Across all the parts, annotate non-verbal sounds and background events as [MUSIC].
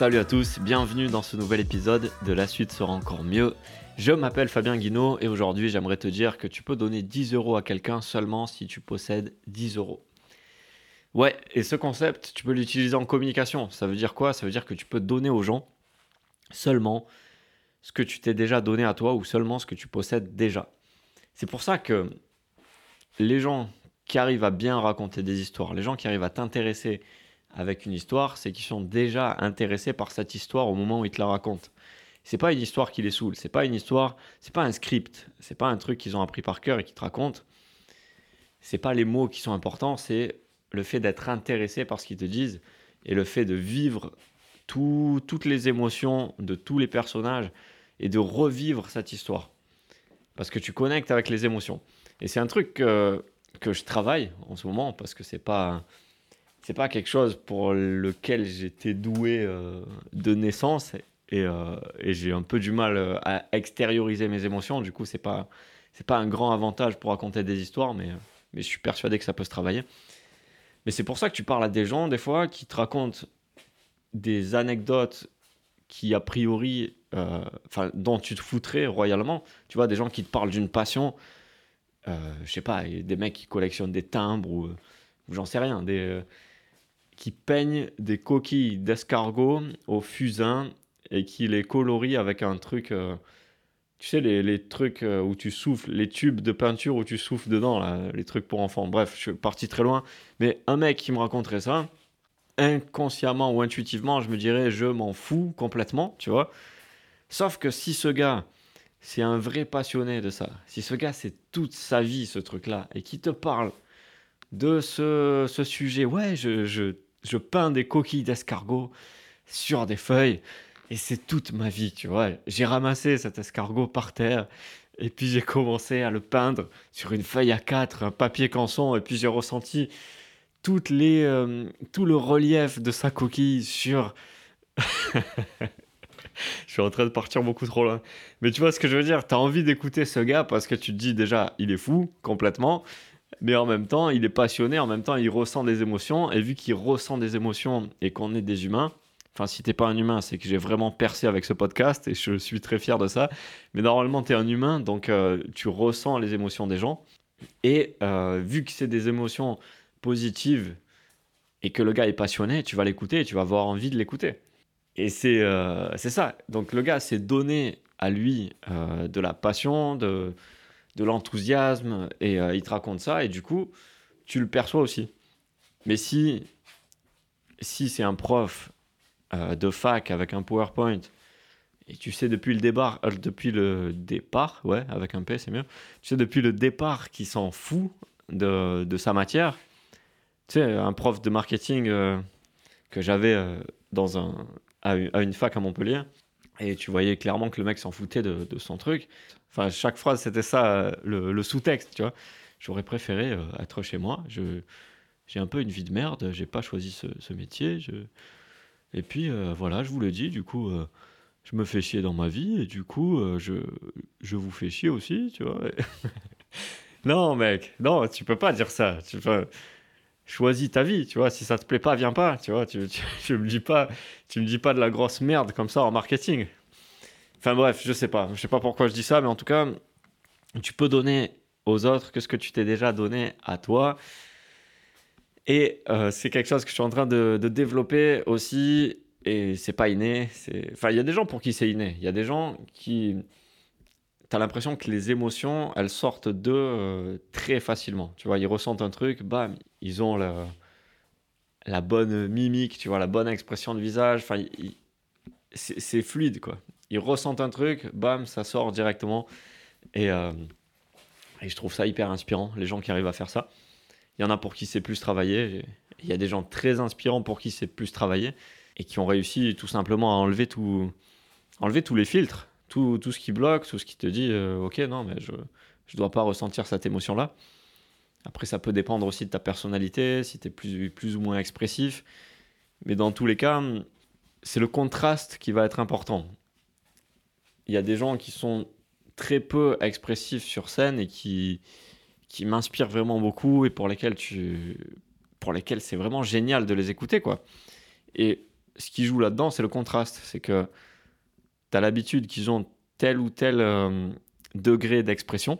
Salut à tous, bienvenue dans ce nouvel épisode de La suite sera encore mieux. Je m'appelle Fabien Guinaud et aujourd'hui j'aimerais te dire que tu peux donner 10 euros à quelqu'un seulement si tu possèdes 10 euros. Ouais, et ce concept, tu peux l'utiliser en communication. Ça veut dire quoi? Ça veut dire que tu peux donner aux gens seulement ce que tu t'es déjà donné à toi ou seulement ce que tu possèdes déjà. C'est pour ça que les gens qui arrivent à bien raconter des histoires, les gens qui arrivent à t'intéresser avec une histoire, c'est qu'ils sont déjà intéressés par cette histoire au moment où ils te la racontent. C'est pas une histoire qui les saoule, c'est pas une histoire, c'est pas un script, c'est pas un truc qu'ils ont appris par cœur et qui te racontent. C'est pas les mots qui sont importants, c'est le fait d'être intéressé par ce qu'ils te disent et le fait de vivre toutes les émotions de tous les personnages et de revivre cette histoire. Parce que tu connectes avec les émotions. Et c'est un truc que, que je travaille en ce moment parce que c'est pas c'est pas quelque chose pour lequel j'étais doué euh, de naissance et, euh, et j'ai un peu du mal euh, à extérioriser mes émotions. Du coup, c'est pas c'est pas un grand avantage pour raconter des histoires, mais je suis persuadé que ça peut se travailler. Mais c'est pour ça que tu parles à des gens, des fois, qui te racontent des anecdotes qui, a priori, dont tu te foutrais royalement. Tu vois, des gens qui te parlent d'une passion, je sais pas, des mecs qui collectionnent des timbres ou, j'en sais rien, des, qui peignent des coquilles d'escargot au fusain et qui les colorient avec un truc tu sais, les, les, trucs euh, où tu souffles, les tubes de peinture où tu souffles dedans, là, les trucs pour enfants. Bref, je suis parti très loin. Mais un mec qui me raconterait ça, inconsciemment ou intuitivement, je me dirais, je m'en fous complètement, tu vois. Sauf que si ce gars, c'est un vrai passionné de ça, si ce gars, c'est toute sa vie, ce truc-là, et qui te parle de ce, ce sujet, ouais, je, je peins des coquilles d'escargot sur des feuilles et c'est toute ma vie, tu vois. J'ai ramassé cet escargot par terre. Et puis j'ai commencé à le peindre sur une feuille à 4, un papier canson. Et puis j'ai ressenti euh, tout le relief de sa coquille sur... [LAUGHS] je suis en train de partir beaucoup trop loin. Mais tu vois ce que je veux dire? Tu as envie d'écouter ce gars parce que tu te dis déjà, il est fou complètement. Mais en même temps, il est passionné, en même temps, il ressent des émotions. Et vu qu'il ressent des émotions et qu'on est des humains, Enfin, si t'es pas un humain, c'est que j'ai vraiment percé avec ce podcast et je suis très fier de ça. Mais normalement, tu es un humain, donc euh, tu ressens les émotions des gens. Et euh, vu que c'est des émotions positives et que le gars est passionné, tu vas l'écouter et tu vas avoir envie de l'écouter. Et c'est euh, ça. Donc le gars s'est donné à lui de la passion, de, de l'enthousiasme et il te raconte ça et du coup, tu le perçois aussi. Mais si, si c'est un prof euh, de fac avec un PowerPoint, et tu sais depuis le départ, euh, depuis le départ, ouais, avec un P c'est mieux, tu sais depuis le départ qu'il s'en fout de, de, sa matière. Tu sais, un prof de marketing euh, que j'avais dans un, à, une fac à Montpellier, et tu voyais clairement que le mec s'en foutait de, son truc. Enfin, chaque phrase, c'était ça, le, le sous-texte, tu vois. J'aurais préféré être chez moi. J'ai un peu une vie de merde, j'ai pas choisi ce, métier. Et puis euh, voilà, je vous l'ai dit, du coup, euh, je me fais chier dans ma vie et du coup, euh, je, je vous fais chier aussi, tu vois. [LAUGHS] non, mec, non, tu peux pas dire ça. Tu peux... Choisis ta vie, tu vois. Si ça te plaît pas, viens pas, tu vois. [LAUGHS] Tu, me dis pas, tu me dis pas de la grosse merde comme ça en marketing. Enfin bref, je sais pas. Je sais pas pourquoi je dis ça, mais en tout cas, tu peux donner aux autres que ce que tu t'es déjà donné à toi. Et euh, c'est quelque chose que je suis en train de, développer aussi. Et c'est pas inné. Enfin, il y a des gens pour qui c'est inné. Il y a des gens qui. Tu as l'impression que les émotions, elles sortent d'eux euh, très facilement. Tu vois, ils ressentent un truc, bam, ils ont la, bonne mimique, tu vois, la bonne expression de visage. Enfin, c'est fluide, quoi. Ils ressentent un truc, bam, ça sort directement. Et, euh, et je trouve ça hyper inspirant, les gens qui arrivent à faire ça. Il y en a pour qui c'est plus travailler. Il y a des gens très inspirants pour qui c'est plus travailler et qui ont réussi tout simplement à enlever, tout, enlever tous les filtres, tout, tout ce qui bloque, tout ce qui te dit euh, Ok, non, mais je ne dois pas ressentir cette émotion-là. Après, ça peut dépendre aussi de ta personnalité, si tu es plus, plus ou moins expressif. Mais dans tous les cas, c'est le contraste qui va être important. Il y a des gens qui sont très peu expressifs sur scène et qui, qui m'inspirent vraiment beaucoup et pour lesquels tu pour lesquels c'est vraiment génial de les écouter quoi. Et ce qui joue là-dedans, c'est le contraste. C'est que tu as l'habitude qu'ils ont tel ou tel euh, degré d'expression.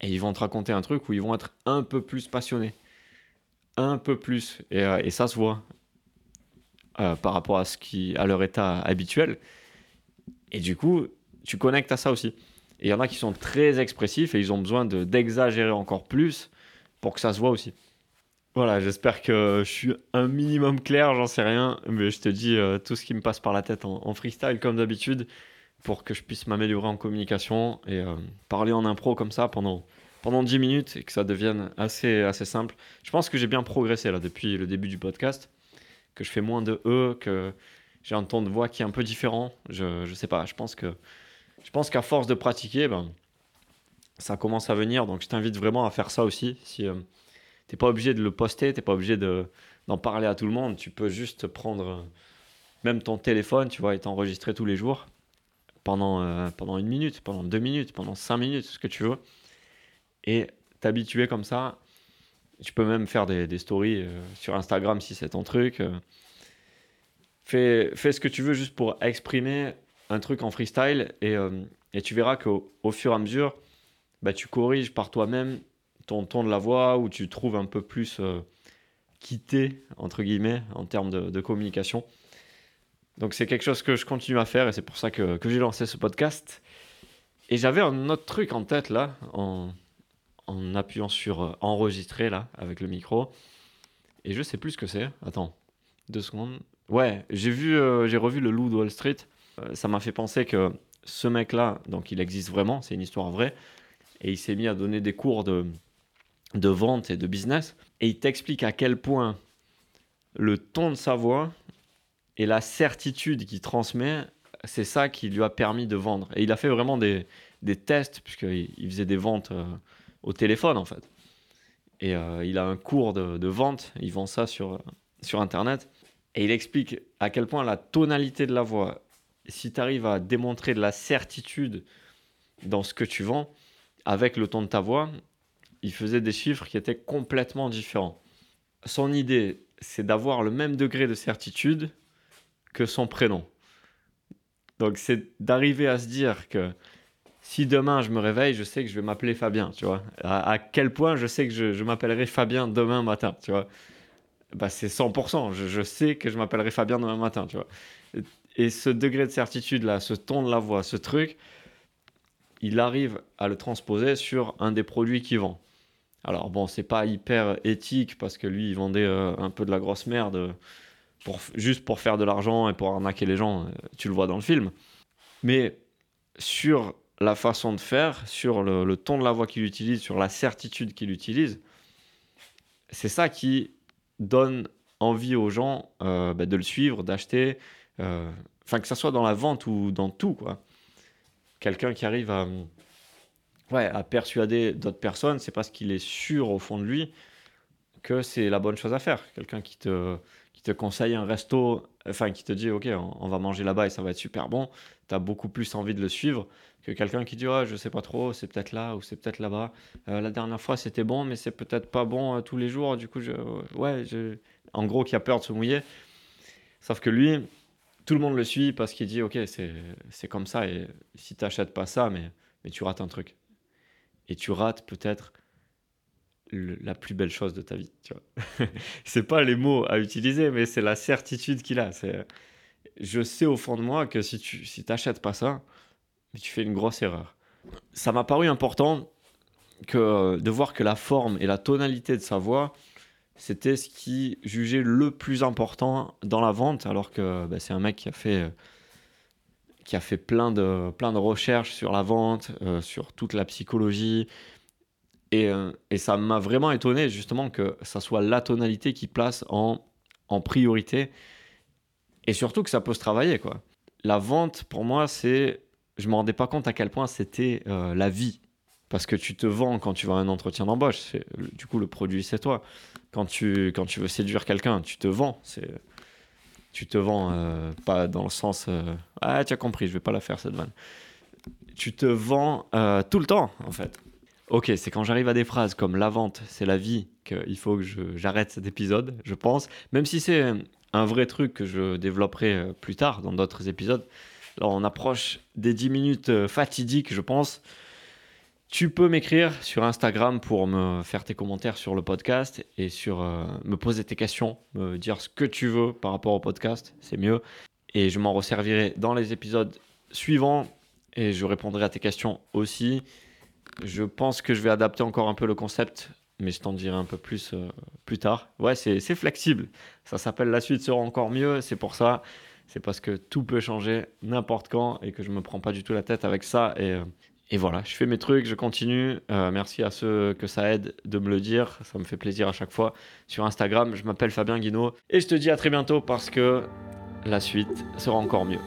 Et ils vont te raconter un truc où ils vont être un peu plus passionnés. Un peu plus. Et, euh, ça se voit euh, par rapport à, ce qui, à leur état habituel. Et du coup, tu connectes à ça aussi. Et il y en a qui sont très expressifs et ils ont besoin d'exagérer encore plus pour que ça se voit aussi. Voilà, j'espère que je suis un minimum clair, j'en sais rien, mais je te dis euh, tout ce qui me passe par la tête en, freestyle comme d'habitude pour que je puisse m'améliorer en communication et euh, parler en impro comme ça pendant, pendant 10 minutes et que ça devienne assez, assez simple. Je pense que j'ai bien progressé là depuis le début du podcast, que je fais moins de E, que j'ai un ton de voix qui est un peu différent. Je, je sais pas, je pense que je pense qu'à force de pratiquer, ben, ça commence à venir. Donc je t'invite vraiment à faire ça aussi. Si, euh, T'es pas obligé de le poster, t'es pas obligé de, d'en parler à tout le monde. Tu peux juste prendre euh, même ton téléphone, tu vois, et t'enregistrer tous les jours pendant, euh, pendant une minute, pendant deux minutes, pendant cinq minutes, ce que tu veux. Et t'habituer comme ça. Tu peux même faire des, des stories euh, sur Instagram si c'est ton truc. Fais, fais, ce que tu veux juste pour exprimer un truc en freestyle et, et tu verras qu'au au fur et à mesure, bah, tu corriges par toi-même ton ton de la voix, où tu trouves un peu plus euh, quitté, entre guillemets, en termes de, communication. Donc c'est quelque chose que je continue à faire et c'est pour ça que, que j'ai lancé ce podcast. Et j'avais un autre truc en tête là, en, en appuyant sur euh, enregistrer là, avec le micro. Et je sais plus ce que c'est. Attends, deux secondes. Ouais, j'ai vu, euh, j'ai revu le Loup de Wall Street. ça m'a fait penser que ce mec-là, donc il existe vraiment, c'est une histoire vraie. Et il s'est mis à donner des cours de, de vente et de business. Et il t'explique à quel point le ton de sa voix et la certitude qu'il transmet, c'est ça qui lui a permis de vendre. Et il a fait vraiment des, des tests, puisqu'il il faisait des ventes euh, au téléphone en fait. Et euh, il a un cours de, de, vente, il vend ça sur, sur Internet. Et il explique à quel point la tonalité de la voix, si tu arrives à démontrer de la certitude dans ce que tu vends, avec le ton de ta voix, il faisait des chiffres qui étaient complètement différents. Son idée, c'est d'avoir le même degré de certitude que son prénom. Donc c'est d'arriver à se dire que si demain je me réveille, je sais que je vais m'appeler Fabien, tu vois. À, quel point je sais que je, m'appellerai Fabien demain matin, tu vois. Bah, c'est 100%, je, sais que je m'appellerai Fabien demain matin, tu vois. Et ce degré de certitude là, ce ton de la voix, ce truc, il arrive à le transposer sur un des produits qu'il vend. Alors bon, c'est pas hyper éthique parce que lui, il vendait euh, un peu de la grosse merde pour, juste pour faire de l'argent et pour arnaquer les gens. Euh, tu le vois dans le film. Mais sur la façon de faire, sur le, ton de la voix qu'il utilise, sur la certitude qu'il utilise, c'est ça qui donne envie aux gens euh, bah, de le suivre, d'acheter, enfin que ça soit dans la vente ou dans tout quoi. Quelqu'un qui arrive à ouais, à persuader d'autres personnes, c'est parce qu'il est sûr au fond de lui que c'est la bonne chose à faire. Quelqu'un qui te, qui te conseille un resto, enfin qui te dit ok, on, va manger là-bas et ça va être super bon, tu as beaucoup plus envie de le suivre que quelqu'un qui dit je sais pas trop, c'est peut-être là ou c'est peut-être là-bas. Euh, la dernière fois c'était bon, mais c'est peut-être pas bon euh, tous les jours, du coup, je, ouais, je... en gros, qui a peur de se mouiller. Sauf que lui, tout le monde le suit parce qu'il dit ok, c'est comme ça et si tu n'achètes pas ça, mais, mais tu rates un truc et tu rates peut-être la plus belle chose de ta vie. Tu vois, [LAUGHS] c'est pas les mots à utiliser, mais c'est la certitude qu'il a. C'est, je sais au fond de moi que si tu si t'achètes pas ça, tu fais une grosse erreur. Ça m'a paru important que de voir que la forme et la tonalité de sa voix, c'était ce qui jugeait le plus important dans la vente, alors que bah, c'est un mec qui a fait qui a fait plein de, plein de recherches sur la vente, euh, sur toute la psychologie. Et, euh, et ça m'a vraiment étonné justement que ça soit la tonalité qui place en, en priorité. Et surtout que ça peut se travailler. Quoi. La vente, pour moi, c'est... Je ne me rendais pas compte à quel point c'était euh, la vie. Parce que tu te vends quand tu vas à un entretien d'embauche. Du coup, le produit, c'est toi. Quand tu, quand tu veux séduire quelqu'un, tu te vends. C'est tu te vends, euh, pas dans le sens euh, Ah, tu as compris, je vais pas la faire cette vanne. Tu te vends euh, tout le temps, en fait. Ok, c'est quand j'arrive à des phrases comme la vente, c'est la vie, qu'il faut que j'arrête cet épisode, je pense. Même si c'est un vrai truc que je développerai plus tard dans d'autres épisodes. On approche des 10 minutes fatidiques, je pense. Tu peux m'écrire sur Instagram pour me faire tes commentaires sur le podcast et sur euh, me poser tes questions, me dire ce que tu veux par rapport au podcast, c'est mieux. Et je m'en resservirai dans les épisodes suivants et je répondrai à tes questions aussi. Je pense que je vais adapter encore un peu le concept, mais je t'en dirai un peu plus euh, plus tard. Ouais, c'est flexible. Ça s'appelle La suite sera encore mieux, c'est pour ça. C'est parce que tout peut changer n'importe quand et que je me prends pas du tout la tête avec ça. Et, euh, et voilà, je fais mes trucs, je continue. Euh, merci à ceux que ça aide de me le dire. Ça me fait plaisir à chaque fois. Sur Instagram, je m'appelle Fabien Guinaud. Et je te dis à très bientôt parce que la suite sera encore mieux.